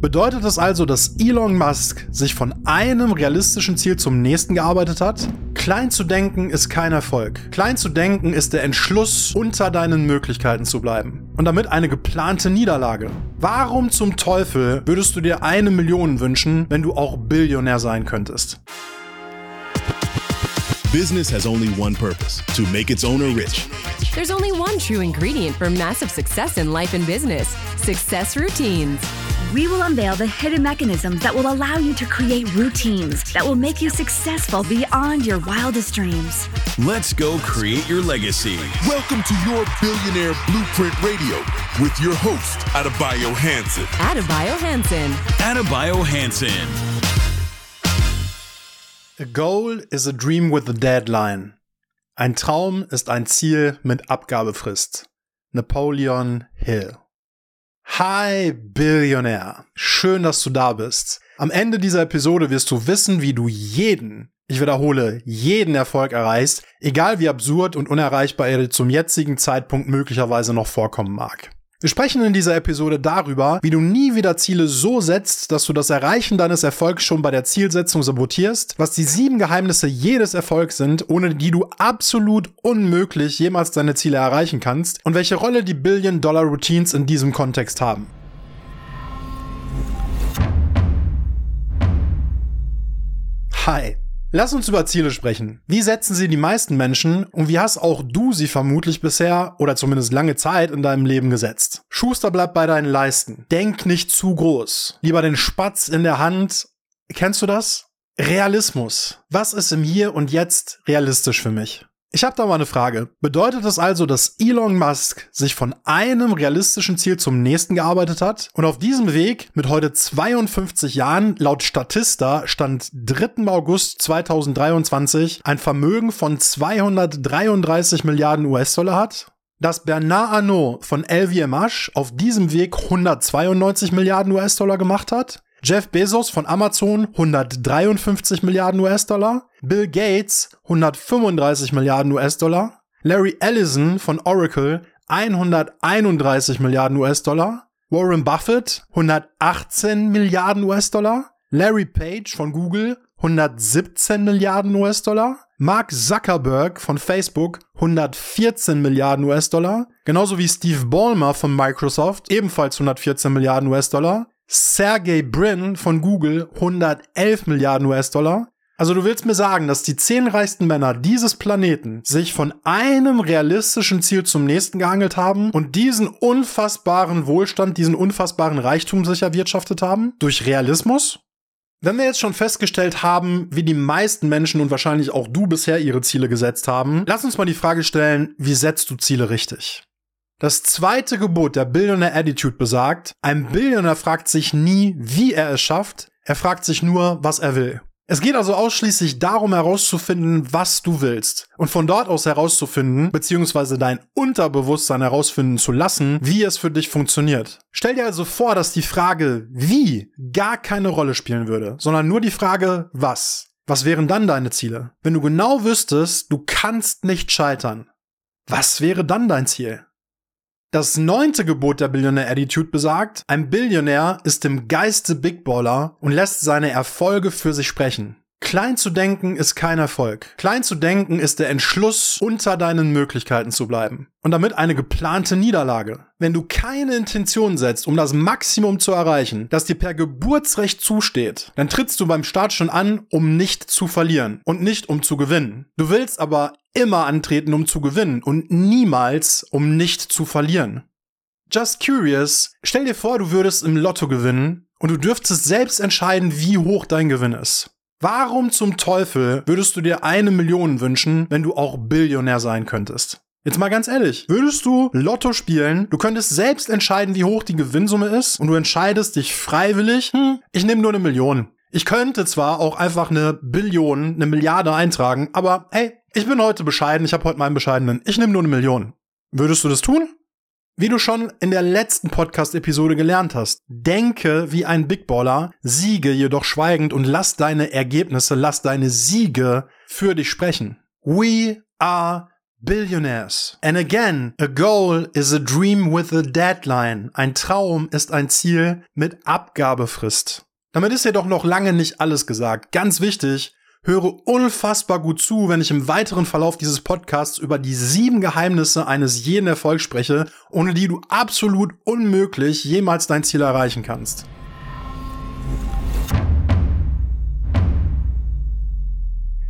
Bedeutet das also, dass Elon Musk sich von einem realistischen Ziel zum nächsten gearbeitet hat? Klein zu denken ist kein Erfolg. Klein zu denken ist der Entschluss, unter deinen Möglichkeiten zu bleiben. Und damit eine geplante Niederlage. Warum zum Teufel würdest du dir eine Million wünschen, wenn du auch Billionär sein könntest? Business has only one purpose to make its owner rich. There's only one true ingredient for massive success in life and business success routines. We will unveil the hidden mechanisms that will allow you to create routines that will make you successful beyond your wildest dreams. Let's go create your legacy. Welcome to your Billionaire Blueprint Radio with your host, Adebayo Hanson. Adebayo Hansen. Adebayo Hansen. A goal is a dream with a deadline. Ein Traum ist ein Ziel mit Abgabefrist. Napoleon Hill. Hi, Billionär. Schön, dass du da bist. Am Ende dieser Episode wirst du wissen, wie du jeden, ich wiederhole, jeden Erfolg erreichst, egal wie absurd und unerreichbar er zum jetzigen Zeitpunkt möglicherweise noch vorkommen mag. Wir sprechen in dieser Episode darüber, wie du nie wieder Ziele so setzt, dass du das Erreichen deines Erfolgs schon bei der Zielsetzung sabotierst, was die sieben Geheimnisse jedes Erfolgs sind, ohne die du absolut unmöglich jemals deine Ziele erreichen kannst und welche Rolle die Billion-Dollar-Routines in diesem Kontext haben. Hi. Lass uns über Ziele sprechen. Wie setzen sie die meisten Menschen und wie hast auch du sie vermutlich bisher oder zumindest lange Zeit in deinem Leben gesetzt? Schuster bleibt bei deinen Leisten. Denk nicht zu groß. Lieber den Spatz in der Hand. Kennst du das? Realismus. Was ist im Hier und Jetzt realistisch für mich? Ich habe da mal eine Frage. Bedeutet das also, dass Elon Musk sich von einem realistischen Ziel zum nächsten gearbeitet hat und auf diesem Weg mit heute 52 Jahren laut Statista stand 3. August 2023 ein Vermögen von 233 Milliarden US-Dollar hat? Dass Bernard Arnault von LVMH auf diesem Weg 192 Milliarden US-Dollar gemacht hat? Jeff Bezos von Amazon 153 Milliarden US-Dollar, Bill Gates 135 Milliarden US-Dollar, Larry Ellison von Oracle 131 Milliarden US-Dollar, Warren Buffett 118 Milliarden US-Dollar, Larry Page von Google 117 Milliarden US-Dollar, Mark Zuckerberg von Facebook 114 Milliarden US-Dollar, genauso wie Steve Ballmer von Microsoft ebenfalls 114 Milliarden US-Dollar, Sergey Brin von Google 111 Milliarden US-Dollar. Also du willst mir sagen, dass die zehn reichsten Männer dieses Planeten sich von einem realistischen Ziel zum nächsten geangelt haben und diesen unfassbaren Wohlstand, diesen unfassbaren Reichtum sich erwirtschaftet haben? Durch Realismus? Wenn wir jetzt schon festgestellt haben, wie die meisten Menschen und wahrscheinlich auch du bisher ihre Ziele gesetzt haben, lass uns mal die Frage stellen, wie setzt du Ziele richtig? Das zweite Gebot der Billionaire Attitude besagt, ein Billionär fragt sich nie, wie er es schafft, er fragt sich nur, was er will. Es geht also ausschließlich darum herauszufinden, was du willst und von dort aus herauszufinden, beziehungsweise dein Unterbewusstsein herausfinden zu lassen, wie es für dich funktioniert. Stell dir also vor, dass die Frage wie gar keine Rolle spielen würde, sondern nur die Frage was. Was wären dann deine Ziele? Wenn du genau wüsstest, du kannst nicht scheitern. Was wäre dann dein Ziel? Das neunte Gebot der Billionaire Attitude besagt, ein Billionär ist im Geiste Big Baller und lässt seine Erfolge für sich sprechen. Klein zu denken ist kein Erfolg. Klein zu denken ist der Entschluss, unter deinen Möglichkeiten zu bleiben. Und damit eine geplante Niederlage. Wenn du keine Intention setzt, um das Maximum zu erreichen, das dir per Geburtsrecht zusteht, dann trittst du beim Start schon an, um nicht zu verlieren und nicht um zu gewinnen. Du willst aber immer antreten, um zu gewinnen und niemals, um nicht zu verlieren. Just curious, stell dir vor, du würdest im Lotto gewinnen und du dürftest selbst entscheiden, wie hoch dein Gewinn ist. Warum zum Teufel würdest du dir eine Million wünschen, wenn du auch Billionär sein könntest? Jetzt mal ganz ehrlich, würdest du Lotto spielen, du könntest selbst entscheiden, wie hoch die Gewinnsumme ist und du entscheidest dich freiwillig, hm, ich nehme nur eine Million. Ich könnte zwar auch einfach eine Billion, eine Milliarde eintragen, aber hey, ich bin heute bescheiden, ich habe heute meinen bescheidenen, ich nehme nur eine Million. Würdest du das tun? Wie du schon in der letzten Podcast-Episode gelernt hast, denke wie ein Big Baller, siege jedoch schweigend und lass deine Ergebnisse, lass deine Siege für dich sprechen. We are Billionaires. And again, a goal is a dream with a deadline. Ein Traum ist ein Ziel mit Abgabefrist. Damit ist jedoch noch lange nicht alles gesagt. Ganz wichtig, höre unfassbar gut zu, wenn ich im weiteren Verlauf dieses Podcasts über die sieben Geheimnisse eines jeden Erfolgs spreche, ohne die du absolut unmöglich jemals dein Ziel erreichen kannst.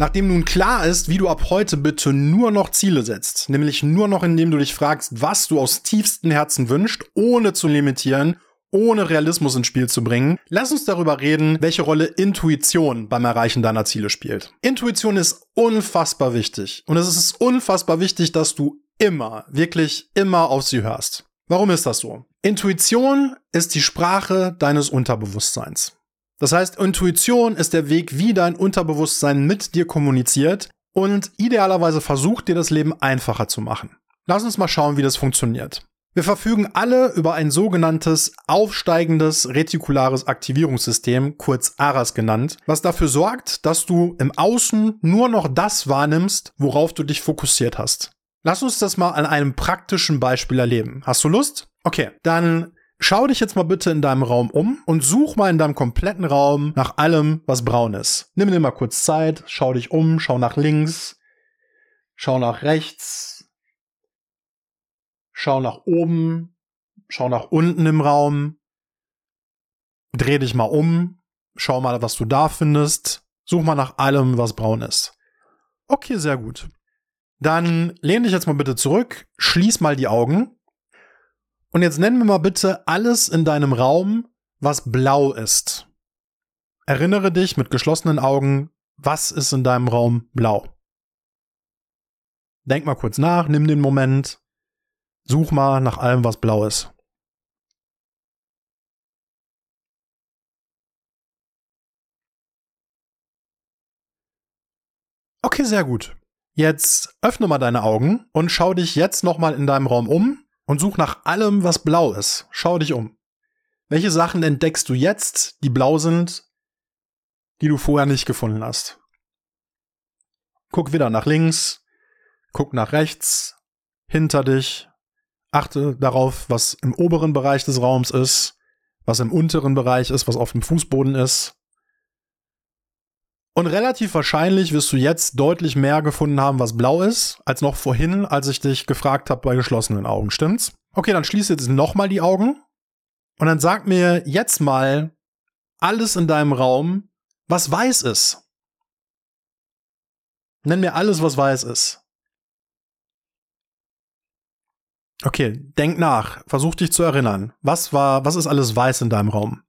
Nachdem nun klar ist, wie du ab heute bitte nur noch Ziele setzt, nämlich nur noch indem du dich fragst, was du aus tiefstem Herzen wünschst, ohne zu limitieren, ohne Realismus ins Spiel zu bringen, lass uns darüber reden, welche Rolle Intuition beim Erreichen deiner Ziele spielt. Intuition ist unfassbar wichtig und es ist unfassbar wichtig, dass du immer, wirklich immer auf sie hörst. Warum ist das so? Intuition ist die Sprache deines Unterbewusstseins. Das heißt, Intuition ist der Weg, wie dein Unterbewusstsein mit dir kommuniziert und idealerweise versucht dir das Leben einfacher zu machen. Lass uns mal schauen, wie das funktioniert. Wir verfügen alle über ein sogenanntes aufsteigendes retikulares Aktivierungssystem, kurz ARAS genannt, was dafür sorgt, dass du im Außen nur noch das wahrnimmst, worauf du dich fokussiert hast. Lass uns das mal an einem praktischen Beispiel erleben. Hast du Lust? Okay, dann Schau dich jetzt mal bitte in deinem Raum um und such mal in deinem kompletten Raum nach allem, was braun ist. Nimm dir mal kurz Zeit, schau dich um, schau nach links, schau nach rechts, schau nach oben, schau nach unten im Raum, dreh dich mal um, schau mal, was du da findest, such mal nach allem, was braun ist. Okay, sehr gut. Dann lehn dich jetzt mal bitte zurück, schließ mal die Augen und jetzt nennen wir mal bitte alles in deinem Raum, was blau ist. Erinnere dich mit geschlossenen Augen, was ist in deinem Raum blau? Denk mal kurz nach, nimm den Moment, such mal nach allem, was blau ist. Okay, sehr gut. Jetzt öffne mal deine Augen und schau dich jetzt nochmal in deinem Raum um und such nach allem, was blau ist. Schau dich um. Welche Sachen entdeckst du jetzt, die blau sind, die du vorher nicht gefunden hast? Guck wieder nach links, guck nach rechts, hinter dich, achte darauf, was im oberen Bereich des Raums ist, was im unteren Bereich ist, was auf dem Fußboden ist. Und relativ wahrscheinlich wirst du jetzt deutlich mehr gefunden haben, was blau ist, als noch vorhin, als ich dich gefragt habe bei geschlossenen Augen. Stimmt's? Okay, dann schließe jetzt nochmal die Augen und dann sag mir jetzt mal alles in deinem Raum, was weiß ist. Nenn mir alles, was weiß ist. Okay, denk nach, versuch dich zu erinnern. Was war, was ist alles weiß in deinem Raum?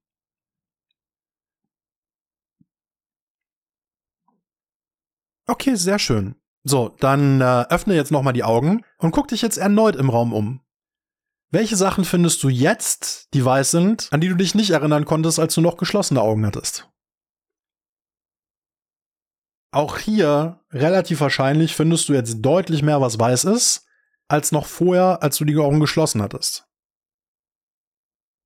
Okay, sehr schön. So, dann äh, öffne jetzt nochmal die Augen und guck dich jetzt erneut im Raum um. Welche Sachen findest du jetzt, die weiß sind, an die du dich nicht erinnern konntest, als du noch geschlossene Augen hattest? Auch hier, relativ wahrscheinlich, findest du jetzt deutlich mehr, was weiß ist, als noch vorher, als du die Augen geschlossen hattest.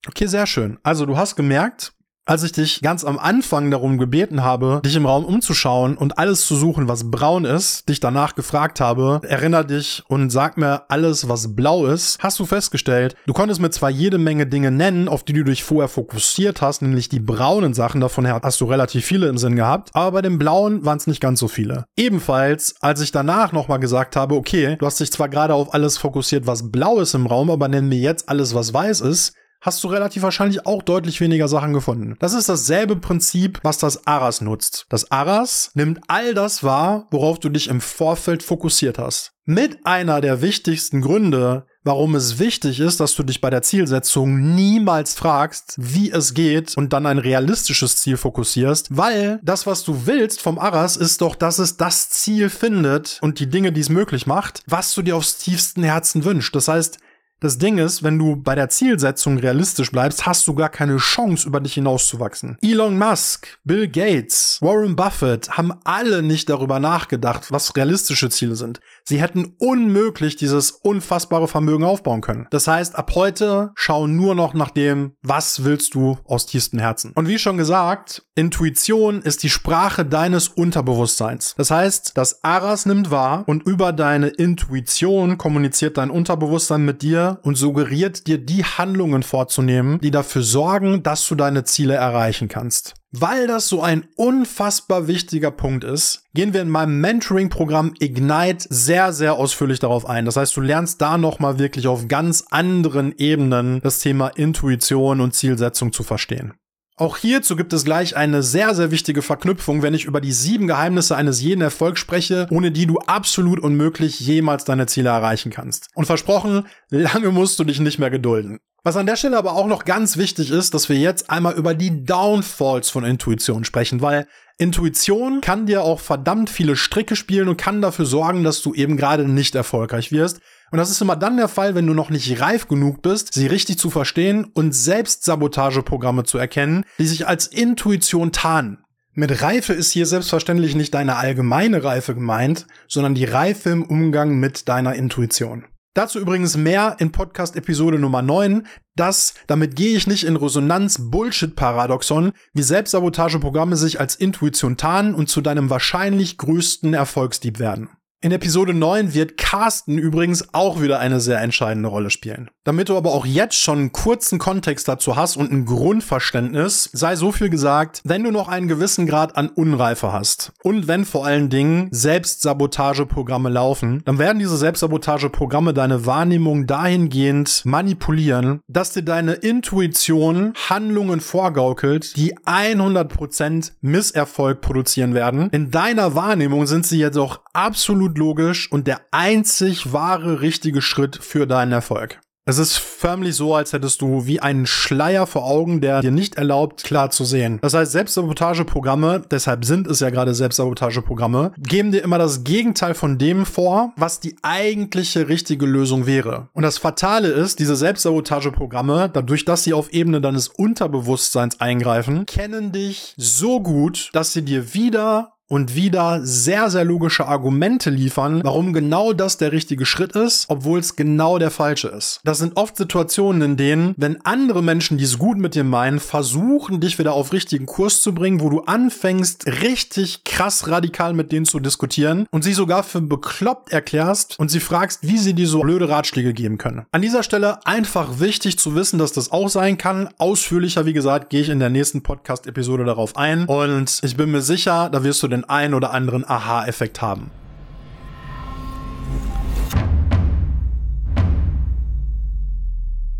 Okay, sehr schön. Also du hast gemerkt, als ich dich ganz am Anfang darum gebeten habe, dich im Raum umzuschauen und alles zu suchen, was braun ist, dich danach gefragt habe, erinner dich und sag mir alles, was blau ist, hast du festgestellt, du konntest mir zwar jede Menge Dinge nennen, auf die du dich vorher fokussiert hast, nämlich die braunen Sachen, davon her hast du relativ viele im Sinn gehabt, aber bei den blauen waren es nicht ganz so viele. Ebenfalls, als ich danach nochmal gesagt habe, okay, du hast dich zwar gerade auf alles fokussiert, was blau ist im Raum, aber nenn mir jetzt alles, was weiß ist, hast du relativ wahrscheinlich auch deutlich weniger Sachen gefunden. Das ist dasselbe Prinzip, was das Aras nutzt. Das Aras nimmt all das wahr, worauf du dich im Vorfeld fokussiert hast. Mit einer der wichtigsten Gründe, warum es wichtig ist, dass du dich bei der Zielsetzung niemals fragst, wie es geht und dann ein realistisches Ziel fokussierst, weil das, was du willst vom Aras, ist doch, dass es das Ziel findet und die Dinge, die es möglich macht, was du dir aufs tiefsten Herzen wünschst. Das heißt, Das Ding ist, wenn du bei der Zielsetzung realistisch bleibst, hast du gar keine Chance, über dich hinauszuwachsen. Elon Musk, Bill Gates, Warren Buffett haben alle nicht darüber nachgedacht, was realistische Ziele sind. Sie hätten unmöglich dieses unfassbare Vermögen aufbauen können. Das heißt, ab heute schau nur noch nach dem, was willst du aus tiefstem Herzen. Und wie schon gesagt, Intuition ist die Sprache deines Unterbewusstseins. Das heißt, das Aras nimmt wahr und über deine Intuition kommuniziert dein Unterbewusstsein mit dir und suggeriert dir die Handlungen vorzunehmen, die dafür sorgen, dass du deine Ziele erreichen kannst. Weil das so ein unfassbar wichtiger Punkt ist, gehen wir in meinem Mentoring-Programm Ignite sehr, sehr ausführlich darauf ein. Das heißt, du lernst da nochmal wirklich auf ganz anderen Ebenen das Thema Intuition und Zielsetzung zu verstehen. Auch hierzu gibt es gleich eine sehr, sehr wichtige Verknüpfung, wenn ich über die sieben Geheimnisse eines jeden Erfolgs spreche, ohne die du absolut unmöglich jemals deine Ziele erreichen kannst. Und versprochen, lange musst du dich nicht mehr gedulden. Was an der Stelle aber auch noch ganz wichtig ist, dass wir jetzt einmal über die Downfalls von Intuition sprechen, weil Intuition kann dir auch verdammt viele Stricke spielen und kann dafür sorgen, dass du eben gerade nicht erfolgreich wirst. Und das ist immer dann der Fall, wenn du noch nicht reif genug bist, sie richtig zu verstehen und Selbstsabotageprogramme zu erkennen, die sich als Intuition tarnen. Mit Reife ist hier selbstverständlich nicht deine allgemeine Reife gemeint, sondern die Reife im Umgang mit deiner Intuition. Dazu übrigens mehr in Podcast Episode Nummer 9. Das, damit gehe ich nicht in Resonanz Bullshit-Paradoxon, wie Selbstsabotageprogramme sich als Intuition tarnen und zu deinem wahrscheinlich größten Erfolgsdieb werden. In Episode 9 wird Carsten übrigens auch wieder eine sehr entscheidende Rolle spielen. Damit du aber auch jetzt schon einen kurzen Kontext dazu hast und ein Grundverständnis, sei so viel gesagt, wenn du noch einen gewissen Grad an Unreife hast und wenn vor allen Dingen Selbstsabotageprogramme laufen, dann werden diese Selbstsabotageprogramme deine Wahrnehmung dahingehend manipulieren, dass dir deine Intuition Handlungen vorgaukelt, die 100% Misserfolg produzieren werden. In deiner Wahrnehmung sind sie jedoch absolut logisch und der einzig wahre richtige Schritt für deinen Erfolg. Es ist förmlich so, als hättest du wie einen Schleier vor Augen, der dir nicht erlaubt, klar zu sehen. Das heißt, Selbstsabotageprogramme, deshalb sind es ja gerade Selbstsabotageprogramme, geben dir immer das Gegenteil von dem vor, was die eigentliche richtige Lösung wäre. Und das Fatale ist, diese Selbstsabotageprogramme, dadurch, dass sie auf Ebene deines Unterbewusstseins eingreifen, kennen dich so gut, dass sie dir wieder und wieder sehr, sehr logische Argumente liefern, warum genau das der richtige Schritt ist, obwohl es genau der falsche ist. Das sind oft Situationen, in denen, wenn andere Menschen, die es gut mit dir meinen, versuchen, dich wieder auf richtigen Kurs zu bringen, wo du anfängst, richtig krass radikal mit denen zu diskutieren und sie sogar für bekloppt erklärst und sie fragst, wie sie dir so blöde Ratschläge geben können. An dieser Stelle einfach wichtig zu wissen, dass das auch sein kann. Ausführlicher, wie gesagt, gehe ich in der nächsten Podcast-Episode darauf ein und ich bin mir sicher, da wirst du den ein oder anderen Aha-Effekt haben.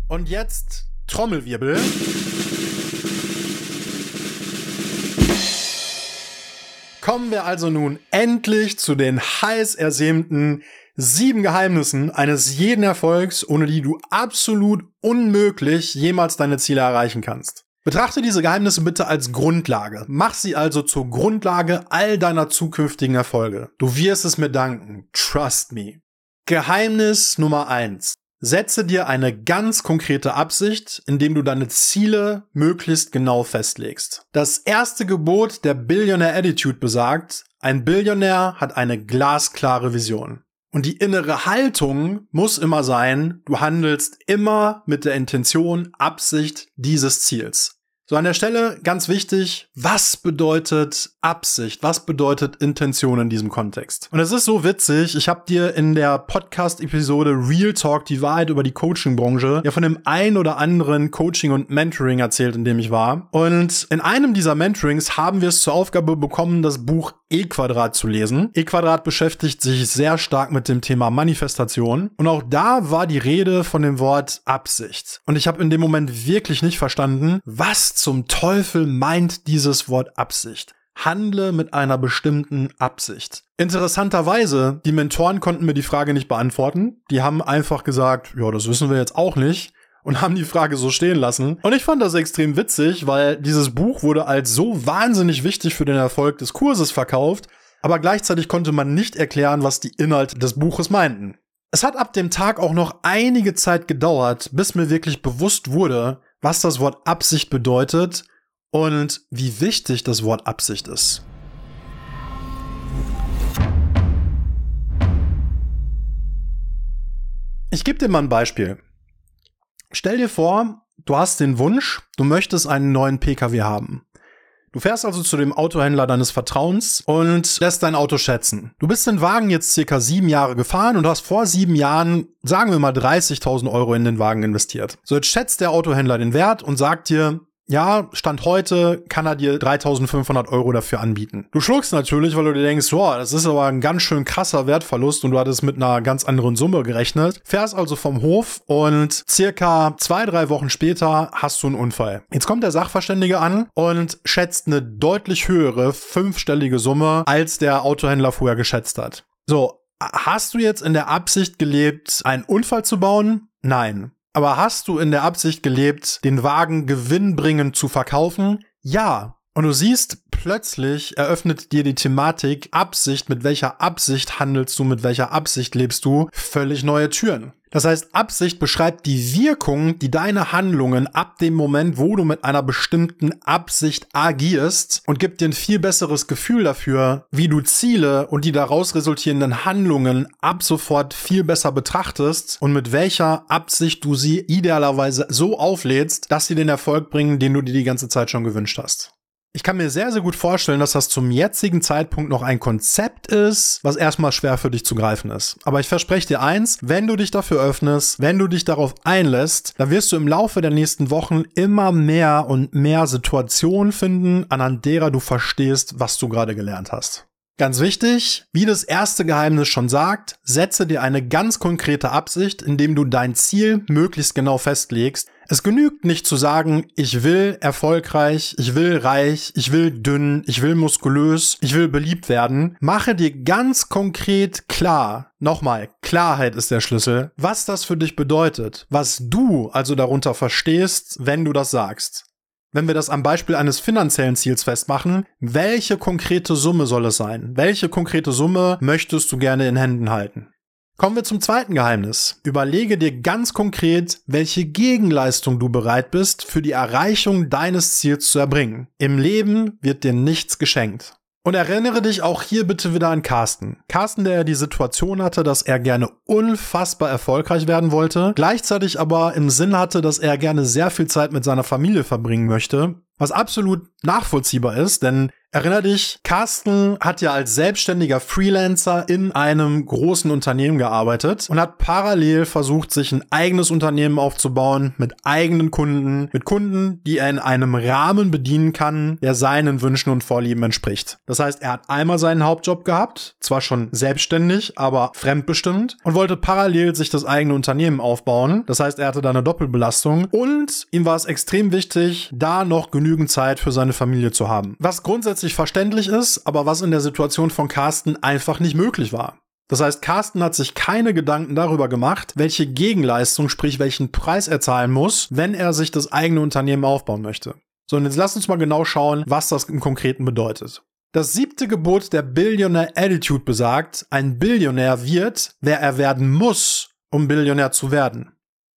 Und jetzt Trommelwirbel. Kommen wir also nun endlich zu den heiß ersehnten sieben Geheimnissen eines jeden Erfolgs, ohne die du absolut unmöglich jemals deine Ziele erreichen kannst. Betrachte diese Geheimnisse bitte als Grundlage. Mach sie also zur Grundlage all deiner zukünftigen Erfolge. Du wirst es mir danken. Trust me. Geheimnis Nummer eins: Setze dir eine ganz konkrete Absicht, indem du deine Ziele möglichst genau festlegst. Das erste Gebot der Billionaire Attitude besagt, ein Billionär hat eine glasklare Vision. Und die innere Haltung muss immer sein, du handelst immer mit der Intention, Absicht dieses Ziels. So an der Stelle ganz wichtig, was bedeutet Absicht? Was bedeutet Intention in diesem Kontext? Und es ist so witzig, ich habe dir in der Podcast-Episode Real Talk, die Wahrheit über die Coaching-Branche, ja von dem ein oder anderen Coaching und Mentoring erzählt, in dem ich war. Und in einem dieser Mentorings haben wir es zur Aufgabe bekommen, das Buch E-Quadrat zu lesen. E-Quadrat beschäftigt sich sehr stark mit dem Thema Manifestation. Und auch da war die Rede von dem Wort Absicht. Und ich habe in dem Moment wirklich nicht verstanden, was zum Teufel meint dieses Wort Absicht? Handle mit einer bestimmten Absicht. Interessanterweise, die Mentoren konnten mir die Frage nicht beantworten. Die haben einfach gesagt, ja, das wissen wir jetzt auch nicht und haben die Frage so stehen lassen. Und ich fand das extrem witzig, weil dieses Buch wurde als so wahnsinnig wichtig für den Erfolg des Kurses verkauft, aber gleichzeitig konnte man nicht erklären, was die Inhalte des Buches meinten. Es hat ab dem Tag auch noch einige Zeit gedauert, bis mir wirklich bewusst wurde, was das Wort Absicht bedeutet und wie wichtig das Wort Absicht ist. Ich gebe dir mal ein Beispiel. Stell dir vor, du hast den Wunsch, du möchtest einen neuen Pkw haben. Du fährst also zu dem Autohändler deines Vertrauens und lässt dein Auto schätzen. Du bist den Wagen jetzt circa sieben Jahre gefahren und hast vor sieben Jahren, sagen wir mal, 30.000 Euro in den Wagen investiert. So, jetzt schätzt der Autohändler den Wert und sagt dir, ja, Stand heute kann er dir 3500 Euro dafür anbieten. Du schluckst natürlich, weil du dir denkst, boah, das ist aber ein ganz schön krasser Wertverlust und du hattest mit einer ganz anderen Summe gerechnet. Fährst also vom Hof und circa zwei, drei Wochen später hast du einen Unfall. Jetzt kommt der Sachverständige an und schätzt eine deutlich höhere fünfstellige Summe, als der Autohändler vorher geschätzt hat. So, hast du jetzt in der Absicht gelebt, einen Unfall zu bauen? Nein. Aber hast du in der Absicht gelebt, den Wagen gewinnbringend zu verkaufen? Ja. Und du siehst, plötzlich eröffnet dir die Thematik Absicht, mit welcher Absicht handelst du, mit welcher Absicht lebst du, völlig neue Türen. Das heißt, Absicht beschreibt die Wirkung, die deine Handlungen ab dem Moment, wo du mit einer bestimmten Absicht agierst und gibt dir ein viel besseres Gefühl dafür, wie du Ziele und die daraus resultierenden Handlungen ab sofort viel besser betrachtest und mit welcher Absicht du sie idealerweise so auflädst, dass sie den Erfolg bringen, den du dir die ganze Zeit schon gewünscht hast. Ich kann mir sehr, sehr gut vorstellen, dass das zum jetzigen Zeitpunkt noch ein Konzept ist, was erstmal schwer für dich zu greifen ist. Aber ich verspreche dir eins, wenn du dich dafür öffnest, wenn du dich darauf einlässt, dann wirst du im Laufe der nächsten Wochen immer mehr und mehr Situationen finden, anhand derer du verstehst, was du gerade gelernt hast. Ganz wichtig, wie das erste Geheimnis schon sagt, setze dir eine ganz konkrete Absicht, indem du dein Ziel möglichst genau festlegst. Es genügt nicht zu sagen, ich will erfolgreich, ich will reich, ich will dünn, ich will muskulös, ich will beliebt werden. Mache dir ganz konkret klar, nochmal, Klarheit ist der Schlüssel, was das für dich bedeutet, was du also darunter verstehst, wenn du das sagst wenn wir das am Beispiel eines finanziellen Ziels festmachen, welche konkrete Summe soll es sein? Welche konkrete Summe möchtest du gerne in Händen halten? Kommen wir zum zweiten Geheimnis. Überlege dir ganz konkret, welche Gegenleistung du bereit bist, für die Erreichung deines Ziels zu erbringen. Im Leben wird dir nichts geschenkt. Und erinnere dich auch hier bitte wieder an Carsten. Carsten, der ja die Situation hatte, dass er gerne unfassbar erfolgreich werden wollte, gleichzeitig aber im Sinn hatte, dass er gerne sehr viel Zeit mit seiner Familie verbringen möchte, was absolut nachvollziehbar ist, denn Erinner dich, Carsten hat ja als selbstständiger Freelancer in einem großen Unternehmen gearbeitet und hat parallel versucht, sich ein eigenes Unternehmen aufzubauen mit eigenen Kunden, mit Kunden, die er in einem Rahmen bedienen kann, der seinen Wünschen und Vorlieben entspricht. Das heißt, er hat einmal seinen Hauptjob gehabt, zwar schon selbstständig, aber fremdbestimmt und wollte parallel sich das eigene Unternehmen aufbauen. Das heißt, er hatte da eine Doppelbelastung und ihm war es extrem wichtig, da noch genügend Zeit für seine Familie zu haben. Was grundsätzlich grundsätzlich verständlich ist, aber was in der Situation von Carsten einfach nicht möglich war. Das heißt, Carsten hat sich keine Gedanken darüber gemacht, welche Gegenleistung, sprich welchen Preis er zahlen muss, wenn er sich das eigene Unternehmen aufbauen möchte. So, und jetzt lass uns mal genau schauen, was das im Konkreten bedeutet. Das siebte Gebot der Billionaire Attitude besagt, ein Billionär wird, wer er werden muss, um Billionär zu werden.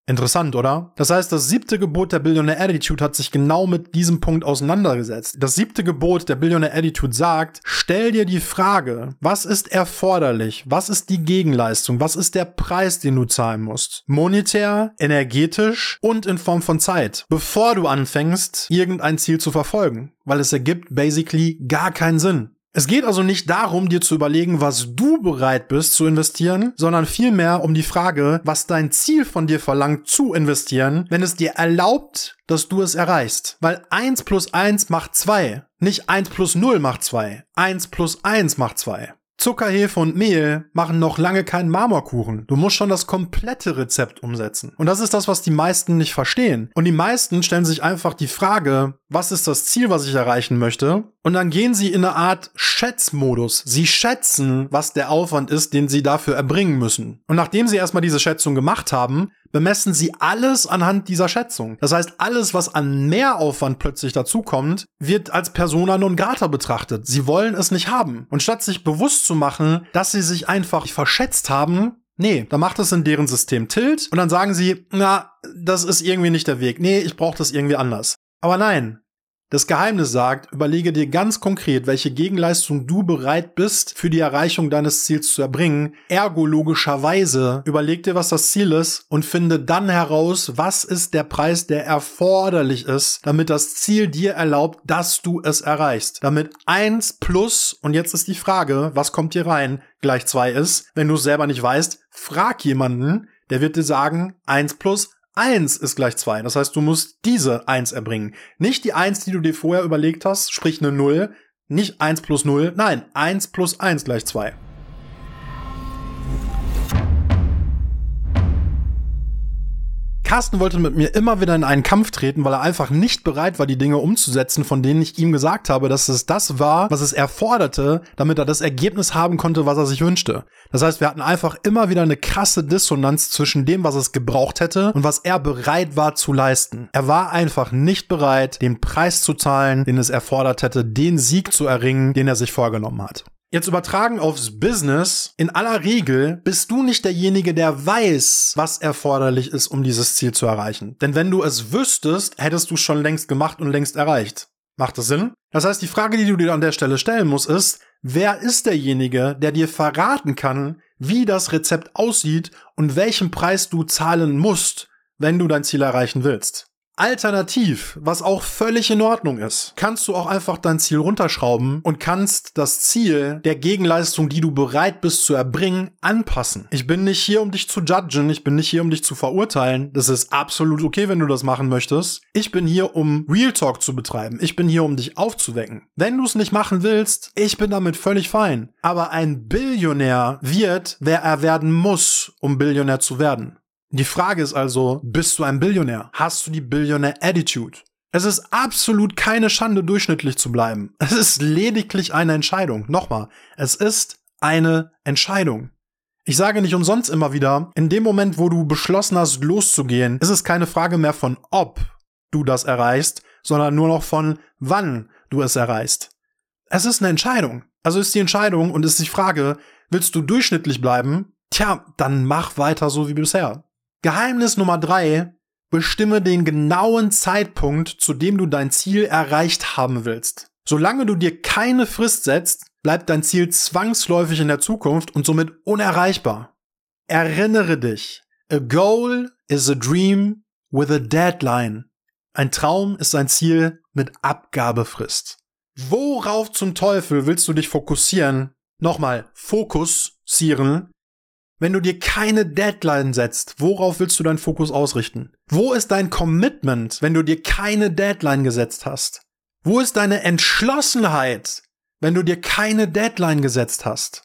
Interessant, oder? Das heißt, das siebte Gebot der Billionaire Attitude hat sich genau mit diesem Punkt auseinandergesetzt. Das siebte Gebot der Billionaire Attitude sagt, stell dir die Frage, was ist erforderlich? Was ist die Gegenleistung? Was ist der Preis, den du zahlen musst? Monetär, energetisch und in Form von Zeit, bevor du anfängst, irgendein Ziel zu verfolgen. Weil es ergibt basically gar keinen Sinn. Es geht also nicht darum, dir zu überlegen, was du bereit bist zu investieren, sondern vielmehr um die Frage, was dein Ziel von dir verlangt zu investieren, wenn es dir erlaubt, dass du es erreichst. Weil 1 plus 1 macht 2. Nicht 1 plus 0 macht 2. 1 plus 1 macht 2. Zucker, Hefe und Mehl machen noch lange keinen Marmorkuchen. Du musst schon das komplette Rezept umsetzen. Und das ist das, was die meisten nicht verstehen. Und die meisten stellen sich einfach die Frage, was ist das Ziel, was ich erreichen möchte? Und dann gehen sie in eine Art Schätzmodus. Sie schätzen, was der Aufwand ist, den sie dafür erbringen müssen. Und nachdem sie erstmal diese Schätzung gemacht haben, bemessen sie alles anhand dieser Schätzung. Das heißt, alles, was an Mehraufwand plötzlich dazukommt, wird als persona non grata betrachtet. Sie wollen es nicht haben. Und statt sich bewusst zu machen, dass sie sich einfach verschätzt haben, Nee, da macht es in deren System Tilt und dann sagen sie, na, das ist irgendwie nicht der Weg. Nee, ich brauche das irgendwie anders. Aber nein, das Geheimnis sagt, überlege dir ganz konkret, welche Gegenleistung du bereit bist, für die Erreichung deines Ziels zu erbringen. Ergo logischerweise überleg dir, was das Ziel ist und finde dann heraus, was ist der Preis, der erforderlich ist, damit das Ziel dir erlaubt, dass du es erreichst. Damit eins plus, und jetzt ist die Frage, was kommt hier rein, gleich zwei ist. Wenn du es selber nicht weißt, frag jemanden, der wird dir sagen, eins plus 1 ist gleich 2. Das heißt, du musst diese 1 erbringen. Nicht die 1, die du dir vorher überlegt hast, sprich eine 0. Nicht 1 plus 0. Nein, 1 plus 1 gleich 2. Carsten wollte mit mir immer wieder in einen Kampf treten, weil er einfach nicht bereit war, die Dinge umzusetzen, von denen ich ihm gesagt habe, dass es das war, was es erforderte, damit er das Ergebnis haben konnte, was er sich wünschte. Das heißt, wir hatten einfach immer wieder eine krasse Dissonanz zwischen dem, was es gebraucht hätte und was er bereit war zu leisten. Er war einfach nicht bereit, den Preis zu zahlen, den es erfordert hätte, den Sieg zu erringen, den er sich vorgenommen hat. Jetzt übertragen aufs Business. In aller Regel bist du nicht derjenige, der weiß, was erforderlich ist, um dieses Ziel zu erreichen. Denn wenn du es wüsstest, hättest du schon längst gemacht und längst erreicht. Macht das Sinn? Das heißt, die Frage, die du dir an der Stelle stellen musst, ist, wer ist derjenige, der dir verraten kann, wie das Rezept aussieht und welchen Preis du zahlen musst, wenn du dein Ziel erreichen willst? Alternativ, was auch völlig in Ordnung ist, kannst du auch einfach dein Ziel runterschrauben und kannst das Ziel der Gegenleistung, die du bereit bist zu erbringen, anpassen. Ich bin nicht hier, um dich zu judgen, ich bin nicht hier, um dich zu verurteilen. Das ist absolut okay, wenn du das machen möchtest. Ich bin hier, um Real Talk zu betreiben. Ich bin hier, um dich aufzuwecken. Wenn du es nicht machen willst, ich bin damit völlig fein. Aber ein Billionär wird, wer er werden muss, um Billionär zu werden. Die Frage ist also, bist du ein Billionär? Hast du die Billionär-Attitude? Es ist absolut keine Schande, durchschnittlich zu bleiben. Es ist lediglich eine Entscheidung. Nochmal, es ist eine Entscheidung. Ich sage nicht umsonst immer wieder, in dem Moment, wo du beschlossen hast, loszugehen, ist es keine Frage mehr von ob du das erreichst, sondern nur noch von wann du es erreichst. Es ist eine Entscheidung. Also ist die Entscheidung und ist die Frage, willst du durchschnittlich bleiben? Tja, dann mach weiter so wie bisher. Geheimnis Nummer drei, bestimme den genauen Zeitpunkt, zu dem du dein Ziel erreicht haben willst. Solange du dir keine Frist setzt, bleibt dein Ziel zwangsläufig in der Zukunft und somit unerreichbar. Erinnere dich, a goal is a dream with a deadline. Ein Traum ist ein Ziel mit Abgabefrist. Worauf zum Teufel willst du dich fokussieren? Nochmal, fokussieren wenn du dir keine Deadline setzt, worauf willst du deinen Fokus ausrichten? Wo ist dein Commitment, wenn du dir keine Deadline gesetzt hast? Wo ist deine Entschlossenheit, wenn du dir keine Deadline gesetzt hast?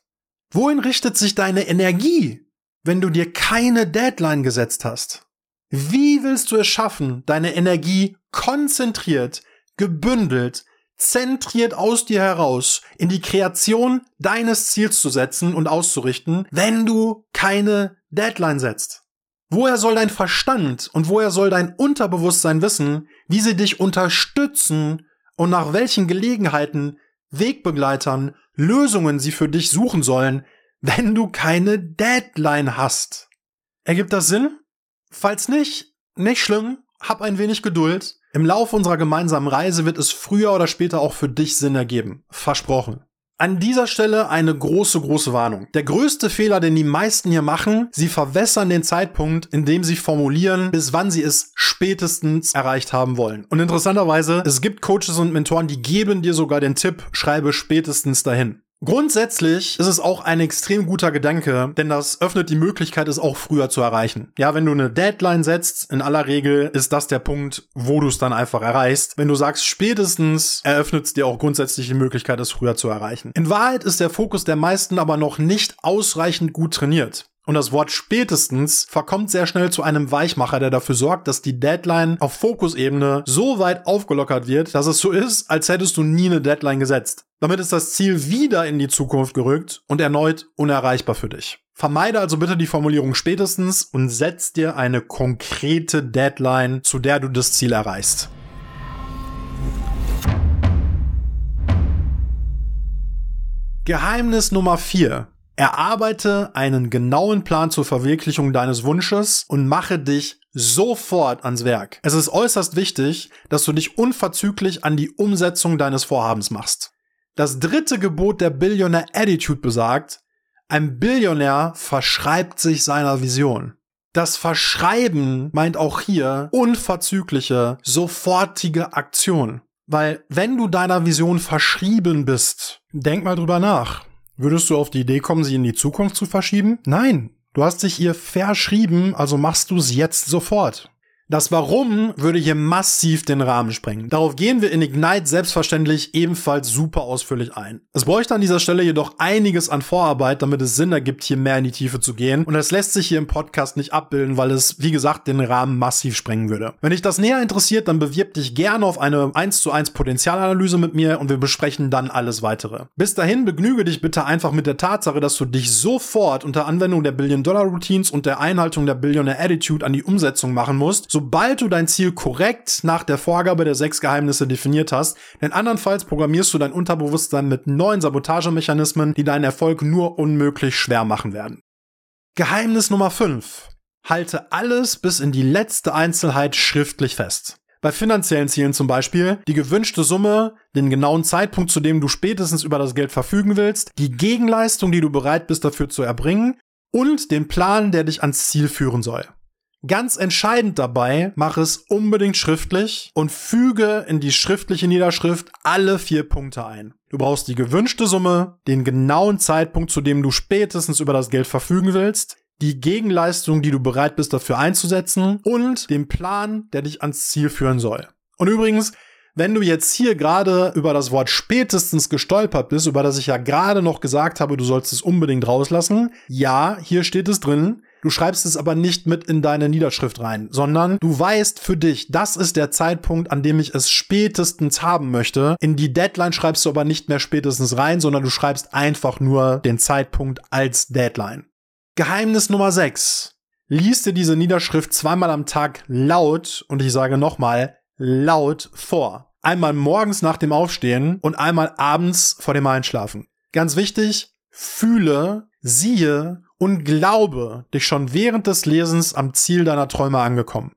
Wohin richtet sich deine Energie, wenn du dir keine Deadline gesetzt hast? Wie willst du es schaffen, deine Energie konzentriert, gebündelt, zentriert aus dir heraus in die Kreation deines Ziels zu setzen und auszurichten, wenn du keine Deadline setzt? Woher soll dein Verstand und woher soll dein Unterbewusstsein wissen, wie sie dich unterstützen und nach welchen Gelegenheiten, Wegbegleitern, Lösungen sie für dich suchen sollen, wenn du keine Deadline hast? Ergibt das Sinn? Falls nicht, nicht schlimm, hab ein wenig Geduld. Im Laufe unserer gemeinsamen Reise wird es früher oder später auch für dich Sinn ergeben. Versprochen. An dieser Stelle eine große, große Warnung. Der größte Fehler, den die meisten hier machen, sie verwässern den Zeitpunkt, in dem sie formulieren, bis wann sie es spätestens erreicht haben wollen. Und interessanterweise, es gibt Coaches und Mentoren, die geben dir sogar den Tipp, schreibe spätestens dahin. Grundsätzlich ist es auch ein extrem guter Gedanke, denn das öffnet die Möglichkeit, es auch früher zu erreichen. Ja, wenn du eine Deadline setzt, in aller Regel ist das der Punkt, wo du es dann einfach erreichst. Wenn du sagst spätestens, eröffnet es dir auch grundsätzlich die Möglichkeit, es früher zu erreichen. In Wahrheit ist der Fokus der meisten aber noch nicht ausreichend gut trainiert. Und das Wort spätestens verkommt sehr schnell zu einem Weichmacher, der dafür sorgt, dass die Deadline auf Fokusebene so weit aufgelockert wird, dass es so ist, als hättest du nie eine Deadline gesetzt. Damit ist das Ziel wieder in die Zukunft gerückt und erneut unerreichbar für dich. Vermeide also bitte die Formulierung spätestens und setz dir eine konkrete Deadline, zu der du das Ziel erreichst. Geheimnis Nummer 4. Erarbeite einen genauen Plan zur Verwirklichung deines Wunsches und mache dich sofort ans Werk. Es ist äußerst wichtig, dass du dich unverzüglich an die Umsetzung deines Vorhabens machst. Das dritte Gebot der Billionaire Attitude besagt, ein Billionär verschreibt sich seiner Vision. Das Verschreiben meint auch hier unverzügliche, sofortige Aktion. Weil wenn du deiner Vision verschrieben bist, denk mal drüber nach. Würdest du auf die Idee kommen, sie in die Zukunft zu verschieben? Nein. Du hast dich ihr verschrieben, also machst du es jetzt sofort. Das Warum würde hier massiv den Rahmen sprengen. Darauf gehen wir in Ignite selbstverständlich ebenfalls super ausführlich ein. Es bräuchte an dieser Stelle jedoch einiges an Vorarbeit, damit es Sinn ergibt, hier mehr in die Tiefe zu gehen. Und das lässt sich hier im Podcast nicht abbilden, weil es, wie gesagt, den Rahmen massiv sprengen würde. Wenn dich das näher interessiert, dann bewirb dich gerne auf eine 1 zu 1 Potenzialanalyse mit mir und wir besprechen dann alles weitere. Bis dahin begnüge dich bitte einfach mit der Tatsache, dass du dich sofort unter Anwendung der Billion-Dollar-Routines und der Einhaltung der Billionaire Attitude an die Umsetzung machen musst, sobald du dein Ziel korrekt nach der Vorgabe der sechs Geheimnisse definiert hast, denn andernfalls programmierst du dein Unterbewusstsein mit neuen Sabotagemechanismen, die deinen Erfolg nur unmöglich schwer machen werden. Geheimnis Nummer 5. Halte alles bis in die letzte Einzelheit schriftlich fest. Bei finanziellen Zielen zum Beispiel die gewünschte Summe, den genauen Zeitpunkt, zu dem du spätestens über das Geld verfügen willst, die Gegenleistung, die du bereit bist dafür zu erbringen und den Plan, der dich ans Ziel führen soll. Ganz entscheidend dabei, mach es unbedingt schriftlich und füge in die schriftliche Niederschrift alle vier Punkte ein. Du brauchst die gewünschte Summe, den genauen Zeitpunkt, zu dem du spätestens über das Geld verfügen willst, die Gegenleistung, die du bereit bist dafür einzusetzen und den Plan, der dich ans Ziel führen soll. Und übrigens, wenn du jetzt hier gerade über das Wort spätestens gestolpert bist, über das ich ja gerade noch gesagt habe, du sollst es unbedingt rauslassen, ja, hier steht es drin, Du schreibst es aber nicht mit in deine Niederschrift rein, sondern du weißt für dich, das ist der Zeitpunkt, an dem ich es spätestens haben möchte. In die Deadline schreibst du aber nicht mehr spätestens rein, sondern du schreibst einfach nur den Zeitpunkt als Deadline. Geheimnis Nummer 6. Lies dir diese Niederschrift zweimal am Tag laut, und ich sage nochmal, laut vor. Einmal morgens nach dem Aufstehen und einmal abends vor dem Einschlafen. Ganz wichtig, fühle, siehe und glaube dich schon während des Lesens am Ziel deiner Träume angekommen.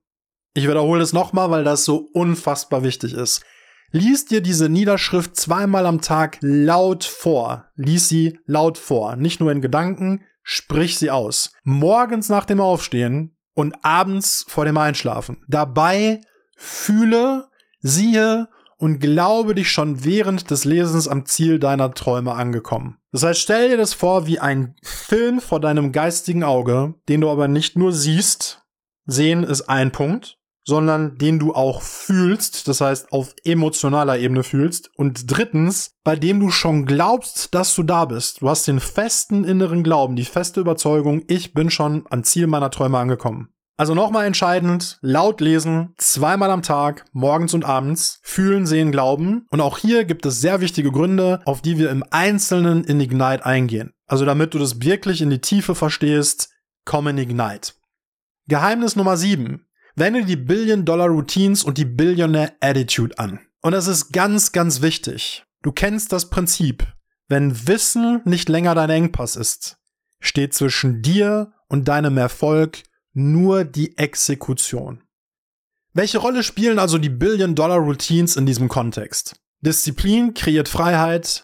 Ich wiederhole es nochmal, weil das so unfassbar wichtig ist. Lies dir diese Niederschrift zweimal am Tag laut vor. Lies sie laut vor. Nicht nur in Gedanken, sprich sie aus. Morgens nach dem Aufstehen und abends vor dem Einschlafen. Dabei fühle, siehe und glaube dich schon während des Lesens am Ziel deiner Träume angekommen. Das heißt, stell dir das vor wie ein Film vor deinem geistigen Auge, den du aber nicht nur siehst, sehen ist ein Punkt, sondern den du auch fühlst, das heißt auf emotionaler Ebene fühlst. Und drittens, bei dem du schon glaubst, dass du da bist. Du hast den festen inneren Glauben, die feste Überzeugung, ich bin schon am Ziel meiner Träume angekommen. Also nochmal entscheidend, laut lesen, zweimal am Tag, morgens und abends, fühlen, sehen, glauben. Und auch hier gibt es sehr wichtige Gründe, auf die wir im Einzelnen in Ignite eingehen. Also damit du das wirklich in die Tiefe verstehst, komm in Ignite. Geheimnis Nummer 7. Wende die Billion-Dollar-Routines und die Billionaire-Attitude an. Und das ist ganz, ganz wichtig. Du kennst das Prinzip. Wenn Wissen nicht länger dein Engpass ist, steht zwischen dir und deinem Erfolg nur die Exekution. Welche Rolle spielen also die Billion-Dollar-Routines in diesem Kontext? Disziplin kreiert Freiheit,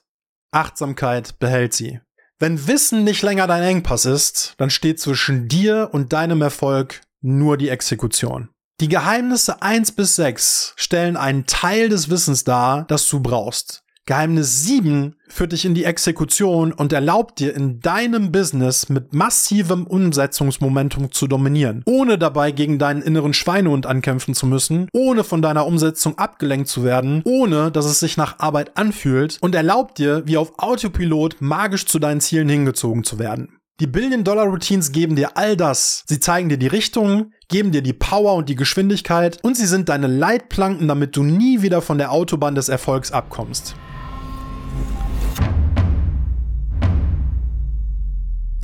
Achtsamkeit behält sie. Wenn Wissen nicht länger dein Engpass ist, dann steht zwischen dir und deinem Erfolg nur die Exekution. Die Geheimnisse 1 bis 6 stellen einen Teil des Wissens dar, das du brauchst. Geheimnis 7 führt dich in die Exekution und erlaubt dir in deinem Business mit massivem Umsetzungsmomentum zu dominieren, ohne dabei gegen deinen inneren Schweinehund ankämpfen zu müssen, ohne von deiner Umsetzung abgelenkt zu werden, ohne dass es sich nach Arbeit anfühlt und erlaubt dir, wie auf Autopilot magisch zu deinen Zielen hingezogen zu werden. Die Billion-Dollar-Routines geben dir all das. Sie zeigen dir die Richtung, geben dir die Power und die Geschwindigkeit und sie sind deine Leitplanken, damit du nie wieder von der Autobahn des Erfolgs abkommst.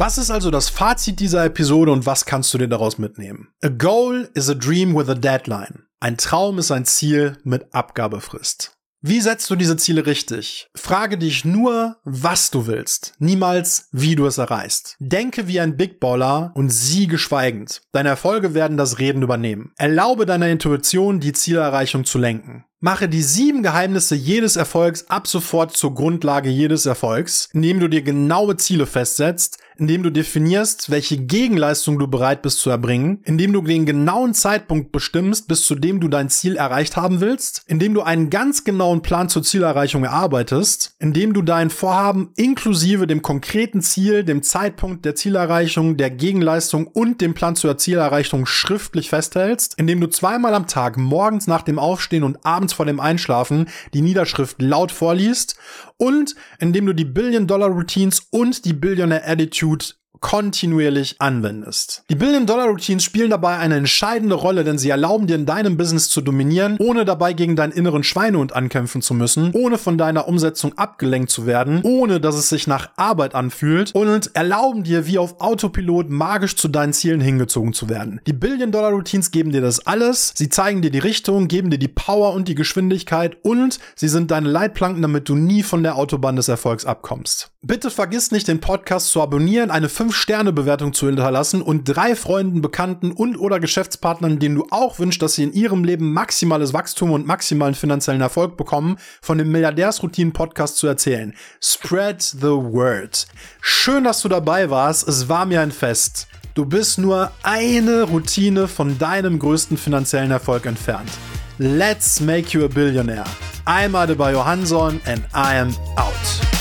Was ist also das Fazit dieser Episode und was kannst du dir daraus mitnehmen? A goal is a dream with a deadline. Ein Traum ist ein Ziel mit Abgabefrist. Wie setzt du diese Ziele richtig? Frage dich nur, was du willst, niemals, wie du es erreichst. Denke wie ein Big Baller und siege schweigend. Deine Erfolge werden das Reden übernehmen. Erlaube deiner Intuition, die Zielerreichung zu lenken. Mache die sieben Geheimnisse jedes Erfolgs ab sofort zur Grundlage jedes Erfolgs, indem du dir genaue Ziele festsetzt, indem du definierst, welche Gegenleistung du bereit bist zu erbringen, indem du den genauen Zeitpunkt bestimmst, bis zu dem du dein Ziel erreicht haben willst, indem du einen ganz genauen Plan zur Zielerreichung erarbeitest, indem du dein Vorhaben inklusive dem konkreten Ziel, dem Zeitpunkt der Zielerreichung, der Gegenleistung und dem Plan zur Zielerreichung schriftlich festhältst, indem du zweimal am Tag morgens nach dem Aufstehen und abends vor dem Einschlafen die Niederschrift laut vorliest und indem du die Billion-Dollar-Routines und die Billionaire-Attitude Dude kontinuierlich anwendest. Die Billion-Dollar-Routines spielen dabei eine entscheidende Rolle, denn sie erlauben dir in deinem Business zu dominieren, ohne dabei gegen deinen inneren Schweinehund ankämpfen zu müssen, ohne von deiner Umsetzung abgelenkt zu werden, ohne dass es sich nach Arbeit anfühlt und erlauben dir wie auf Autopilot magisch zu deinen Zielen hingezogen zu werden. Die Billion-Dollar-Routines geben dir das alles, sie zeigen dir die Richtung, geben dir die Power und die Geschwindigkeit und sie sind deine Leitplanken, damit du nie von der Autobahn des Erfolgs abkommst. Bitte vergiss nicht, den Podcast zu abonnieren, eine 5-Sterne-Bewertung zu hinterlassen und drei Freunden, Bekannten und oder Geschäftspartnern, denen du auch wünschst, dass sie in ihrem Leben maximales Wachstum und maximalen finanziellen Erfolg bekommen, von dem Milliardärsroutinen-Podcast zu erzählen. Spread the word. Schön, dass du dabei warst. Es war mir ein Fest. Du bist nur eine Routine von deinem größten finanziellen Erfolg entfernt. Let's make you a billionaire. I'm Adebayo Hanson and I am out.